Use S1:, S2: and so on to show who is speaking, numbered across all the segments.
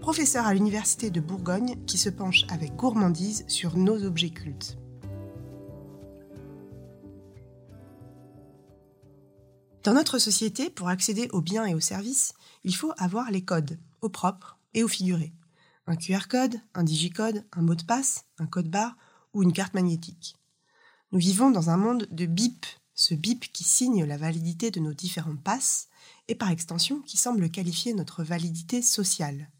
S1: professeur à l'Université de Bourgogne, qui se penche avec gourmandise sur nos objets cultes. Dans notre société, pour accéder aux biens et aux services, il faut avoir les codes, au propre et au figuré. Un QR code, un digicode, un mot de passe, un code barre ou une carte magnétique. Nous vivons dans un monde de bip, ce bip qui signe la validité de nos différents passes et par extension qui semble qualifier notre validité sociale.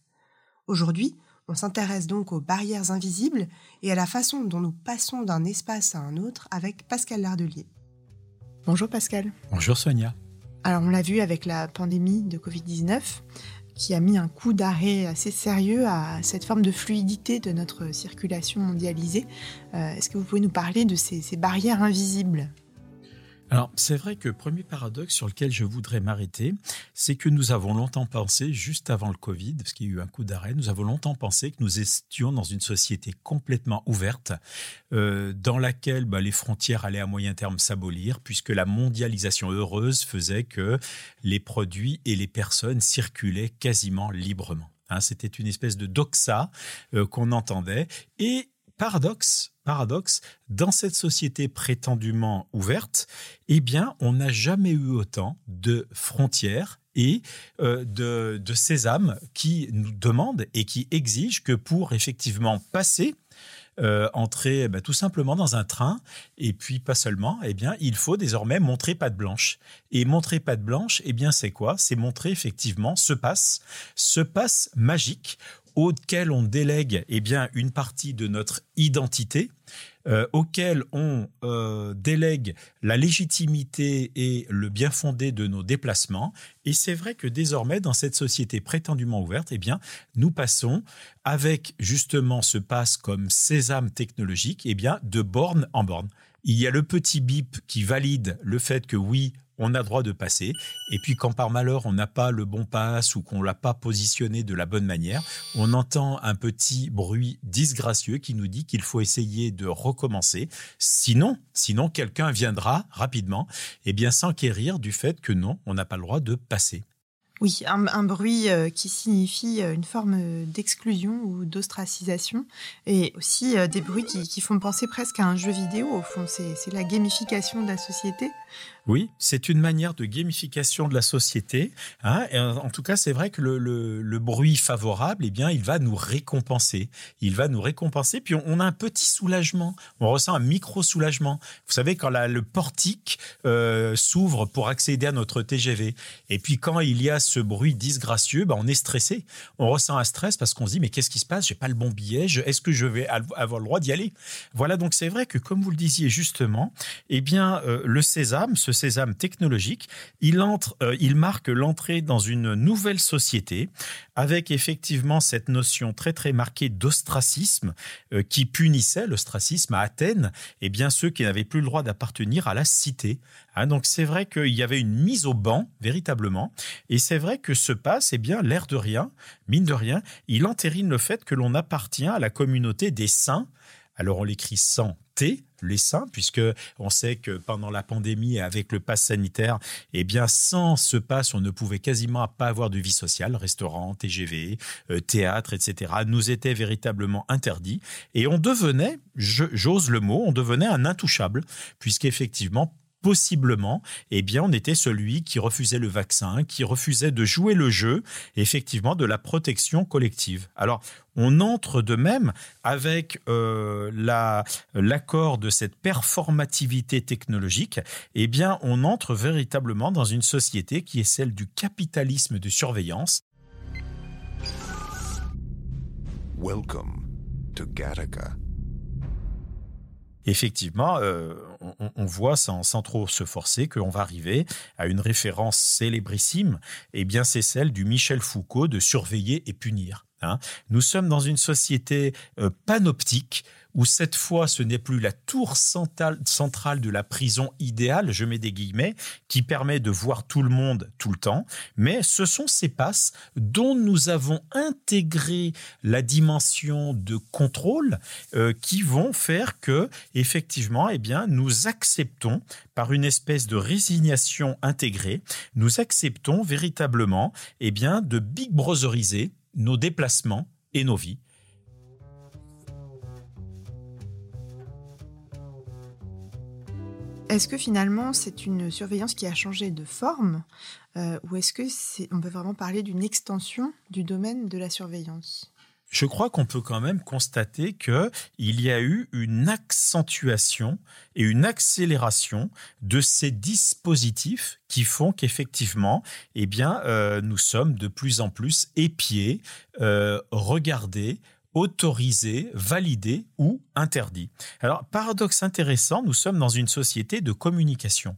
S1: Aujourd'hui, on s'intéresse donc aux barrières invisibles et à la façon dont nous passons d'un espace à un autre avec Pascal Lardelier. Bonjour Pascal.
S2: Bonjour Sonia.
S1: Alors on l'a vu avec la pandémie de Covid-19 qui a mis un coup d'arrêt assez sérieux à cette forme de fluidité de notre circulation mondialisée. Euh, est-ce que vous pouvez nous parler de ces barrières invisibles?
S2: Alors, c'est vrai que premier paradoxe sur lequel je voudrais m'arrêter, c'est que nous avons longtemps pensé, juste avant le Covid, parce qu'il y a eu un coup d'arrêt, nous avons longtemps pensé que nous étions dans une société complètement ouverte, euh, dans laquelle bah, les frontières allaient à moyen terme s'abolir, puisque la mondialisation heureuse faisait que les produits et les personnes circulaient quasiment librement. Hein, C'était une espèce de doxa euh, qu'on entendait. Et paradoxe, paradoxe, dans cette société prétendument ouverte, eh bien, on n'a jamais eu autant de frontières et euh, de, de sésame qui nous demandent et qui exigent que pour effectivement passer, euh, entrer eh ben, tout simplement dans un train et puis pas seulement, eh bien, il faut désormais montrer patte blanche. Et montrer patte blanche, eh bien, c'est quoi? C'est montrer effectivement ce passe, ce passe magique auquel on délègue eh bien une partie de notre identité, euh, auquel on euh, délègue la légitimité et le bien fondé de nos déplacements. Et c'est vrai que désormais, dans cette société prétendument ouverte, eh bien, nous passons avec justement ce passe comme sésame technologique, eh bien, de borne en borne. Il y a le petit bip qui valide le fait que oui, on a droit de passer. Et puis quand par malheur on n'a pas le bon pass ou qu'on l'a pas positionné de la bonne manière, on entend un petit bruit disgracieux qui nous dit qu'il faut essayer de recommencer. Sinon, sinon quelqu'un viendra rapidement, et eh bien s'enquérir du fait que non, on n'a pas le droit de passer.
S1: Oui, un, bruit euh, qui signifie euh, une forme d'exclusion ou d'ostracisation, et aussi euh, des bruits qui, qui, font penser presque à un jeu vidéo. Au fond, c'est la gamification de la société.
S2: Oui, c'est une manière de gamification de la société. Hein, en tout cas, c'est vrai que le, bruit favorable, eh bien, il va nous récompenser. Il va nous récompenser. Puis on, a un petit soulagement. On ressent un micro soulagement. Vous savez, quand le portique euh, s'ouvre pour accéder à notre TGV, et puis quand il y a ce bruit disgracieux, ben, on est stressé. On ressent un stress parce qu'on se dit mais qu'est-ce qui se passe? J'ai pas le bon billet. Est-ce que je vais avoir le droit d'y aller? Voilà. Donc c'est vrai que comme vous le disiez justement, eh bien, euh, le sésame, ce sésame technologique, il euh, il marque l'entrée dans une nouvelle société avec effectivement cette notion très très marquée d'ostracisme euh, qui punissait l'ostracisme à Athènes et bien ceux qui n'avaient plus le droit d'appartenir à la cité. Hein, donc c'est vrai qu'il y avait une mise au banc véritablement et c'est vrai que ce passe, eh bien l'air de rien, mine de rien, il entérine le fait que l'on appartient à la communauté des saints. Alors on l'écrit sans T, les saints, puisque on sait que pendant la pandémie, avec le pass sanitaire, eh bien, sans ce pass, on ne pouvait quasiment pas avoir de vie sociale, restaurant, TGV, euh, théâtre, etc., nous était véritablement interdit. Et on devenait, j'ose le mot, on devenait un intouchable, puisqu'effectivement, possiblement, eh bien, on était celui qui refusait le vaccin, qui refusait de jouer le jeu, effectivement, de la protection collective. Alors, on entre de même avec euh, l'accord de cette performativité technologique, eh bien, on entre véritablement dans une société qui est celle du capitalisme de surveillance. Welcome to Gattaca. Effectivement, euh, on, voit sans, trop se forcer qu'on va arriver à une référence célébrissime. Eh bien, c'est celle du Michel Foucault de surveiller et punir. Hein. Nous sommes dans une société euh, panoptique où cette fois ce n'est plus la tour centrale de la prison idéale, je mets des guillemets, qui permet de voir tout le monde tout le temps, mais ce sont ces passes dont nous avons intégré la dimension de contrôle euh, qui vont faire que effectivement eh bien nous acceptons par une espèce de résignation intégrée, nous acceptons véritablement eh bien de big brotheriser nos déplacements et nos vies.
S1: Est-ce que finalement c'est une surveillance qui a changé de forme euh, ou est-ce que c'est, on peut vraiment parler d'une extension du domaine de la surveillance?
S2: Je crois qu'on peut quand même constater que il y a eu une accentuation et une accélération de ces dispositifs qui font qu'effectivement, eh bien, euh, nous sommes de plus en plus épiés, euh, regardés, autorisés, validés ou interdits. Alors, paradoxe intéressant, nous sommes dans une société de communication.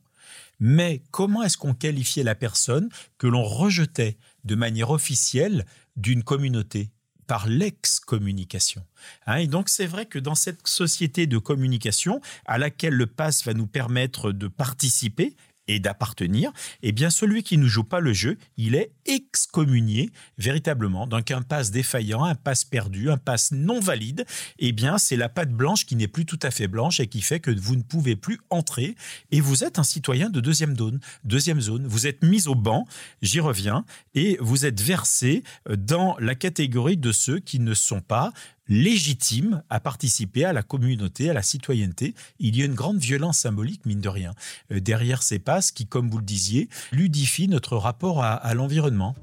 S2: Mais comment est-ce qu'on qualifiait la personne que l'on rejetait de manière officielle d'une communauté? Par l'ex-communication. Hein, et donc c'est vrai que dans cette société de communication à laquelle le pass va nous permettre de participer et d'appartenir, eh bien celui qui ne joue pas le jeu, il est excommunié véritablement. Donc un passe défaillant, un passe perdu, un passe non valide, eh bien c'est la patte blanche qui n'est plus tout à fait blanche et qui fait que vous ne pouvez plus entrer et vous êtes un citoyen de deuxième zone. Deuxième zone, vous êtes mis au banc, j'y reviens, et vous êtes versé dans la catégorie de ceux qui ne sont pas légitime à participer à la communauté, à la citoyenneté. Il y a une grande violence symbolique, mine de rien, euh, derrière ces passes qui, comme vous le disiez, ludifient notre rapport à, l'environnement.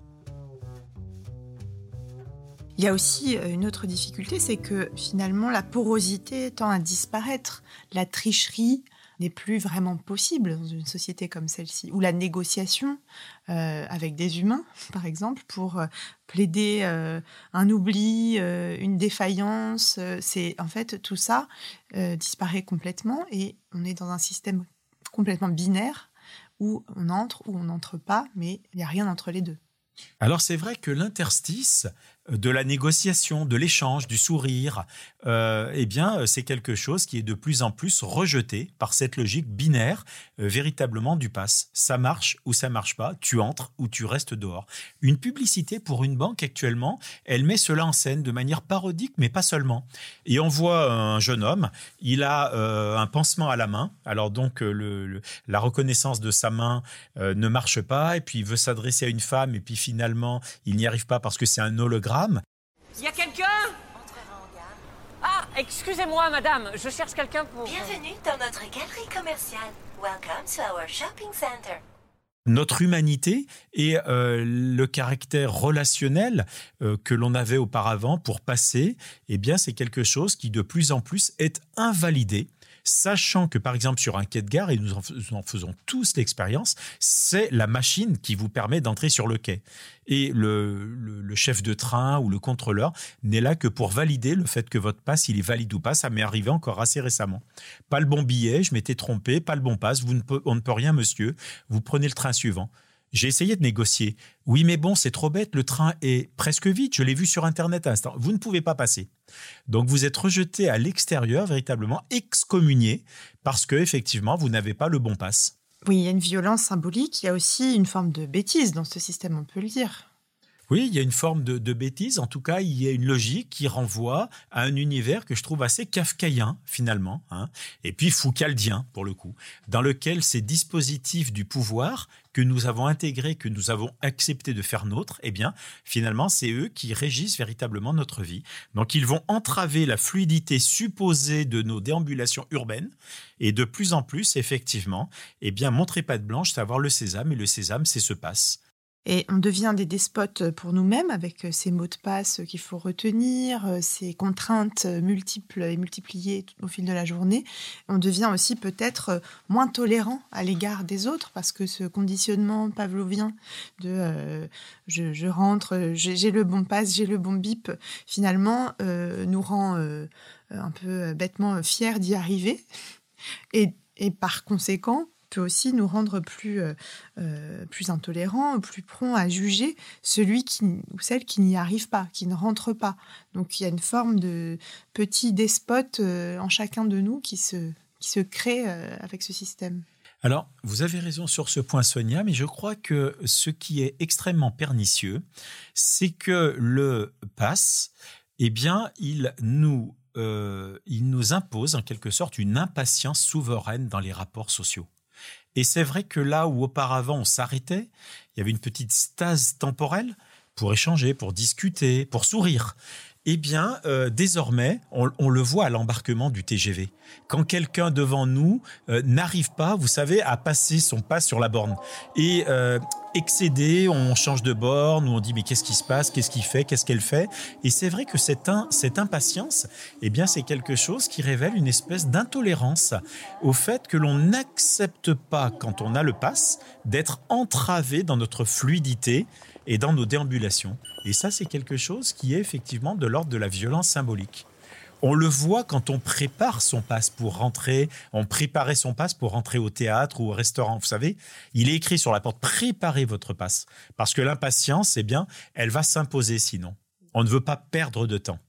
S1: Il y a aussi euh, une autre difficulté, c'est que finalement la porosité tend à disparaître. La tricherie, n'est plus vraiment possible dans une société comme celle-ci, où la négociation euh, avec des humains, par exemple, pour euh, plaider euh, un oubli, une défaillance, c'est en fait tout ça disparaît complètement et on est dans un système complètement binaire où on entre ou on n'entre pas, mais il n'y a rien entre les deux.
S2: Alors c'est vrai que l'interstice de la négociation, de l'échange, du sourire, euh, eh bien, c'est quelque chose qui est de plus en plus rejeté par cette logique binaire, euh, véritablement du pass. Ça marche ou ça marche pas, tu entres ou tu restes dehors. Une publicité pour une banque actuellement, elle met cela en scène de manière parodique, mais pas seulement. Et on voit un jeune homme, il a euh, un pansement à la main, alors donc la reconnaissance de sa main ne marche pas, et puis il veut s'adresser à une femme, et puis finalement, il n'y arrive pas parce que c'est un hologramme
S3: il y a quelqu'un? Ah, excusez-moi, madame, je cherche quelqu'un pour.
S4: Bienvenue dans notre galerie commerciale. Welcome to our shopping center
S2: notre humanité et euh, le caractère relationnel euh, que l'on avait auparavant pour passer, eh bien, c'est quelque chose qui de plus en plus est invalidé sachant que par exemple sur un quai de gare, et nous en, faisons tous l'expérience, c'est la machine qui vous permet d'entrer sur le quai. Et le, chef de train ou le contrôleur n'est là que pour valider le fait que votre passe, il est valide ou pas. Ça m'est arrivé encore assez récemment. Pas le bon billet, je m'étais trompé, pas le bon passe, vous on ne peut rien monsieur, vous prenez le train suivant. J'ai essayé de négocier. Oui, mais bon, c'est trop bête, le train est presque vide, je l'ai vu sur Internet à l'instant. Vous ne pouvez pas passer. Donc vous êtes rejeté à l'extérieur, véritablement excommunié, parce que effectivement, vous n'avez pas le bon passe.
S1: Oui, il y a une violence symbolique, il y a aussi une forme de bêtise dans ce système, on peut le dire.
S2: Oui, il y a une forme de, bêtise. En tout cas, il y a une logique qui renvoie à un univers que je trouve assez kafkaïen, finalement, hein, et puis foucaldien, pour le coup, dans lequel ces dispositifs du pouvoir que nous avons intégrés, que nous avons accepté de faire nôtre, eh bien, finalement, c'est eux qui régissent véritablement notre vie. Donc, ils vont entraver la fluidité supposée de nos déambulations urbaines, et de plus en plus, effectivement, eh bien, montrer pas de blanche, savoir le sésame, et le sésame, c'est ce passe.
S1: Et on devient des despotes pour nous-mêmes avec euh, ces mots de passe qu'il faut retenir, euh, ces contraintes multiples et multipliées au fil de la journée. On devient aussi peut-être euh, moins tolérant à l'égard des autres parce que ce conditionnement pavlovien de je, rentre, j'ai le bon passe, j'ai le bon bip, finalement nous rend un peu bêtement fiers d'y arriver. Et Et par conséquent, peut aussi nous rendre plus, euh, euh, plus intolérants, plus prompts à juger celui qui, ou celle qui n'y arrive pas, qui ne rentre pas. Donc il y a une forme de petit despote euh, en chacun de nous qui se, qui se crée avec ce système.
S2: Alors, vous avez raison sur ce point, Sonia, mais je crois que ce qui est extrêmement pernicieux, c'est que le pass, eh bien, il nous, il nous impose en quelque sorte une impatience souveraine dans les rapports sociaux. Et c'est vrai que là où auparavant on s'arrêtait, il y avait une petite stase temporelle pour échanger, pour discuter, pour sourire. Eh bien, euh, désormais, on, le voit à l'embarquement du TGV. Quand quelqu'un devant nous euh, n'arrive pas, vous savez, à passer son pas sur la borne. Et euh, excédé, on change de borne ou on dit mais qu'est-ce qui se passe, qu'est-ce qu'il fait, qu'est-ce qu'elle fait? Et c'est vrai que cette, cette impatience, eh bien, c'est quelque chose qui révèle une espèce d'intolérance au fait que l'on n'accepte pas, quand on a le pass, d'être entravé dans notre fluidité et dans nos déambulations. Et ça, c'est quelque chose qui est effectivement de l'ordre de la violence symbolique. On le voit quand on prépare son passe pour rentrer, on préparait son passe pour rentrer au théâtre ou au restaurant. Vous savez, il est écrit sur la porte préparez votre passe parce que l'impatience, eh bien, elle va s'imposer sinon. On ne veut pas perdre de temps.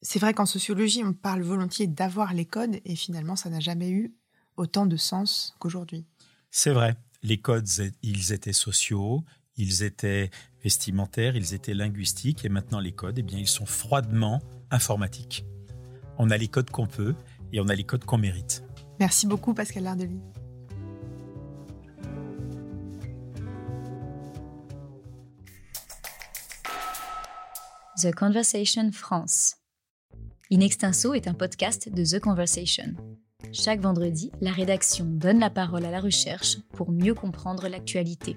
S1: C'est vrai qu'en sociologie, on parle volontiers d'avoir les codes et finalement, ça n'a jamais eu autant de sens qu'aujourd'hui.
S2: C'est vrai. Les codes, ils étaient sociaux, ils étaient vestimentaires, ils étaient linguistiques, et maintenant les codes, eh bien, ils sont froidement informatiques. On a les codes qu'on peut et on a les codes qu'on mérite.
S1: Merci beaucoup Pascal Lardeli.
S5: The Conversation France. In Extenso est un podcast de The Conversation. Chaque vendredi, la rédaction donne la parole à la recherche pour mieux comprendre l'actualité.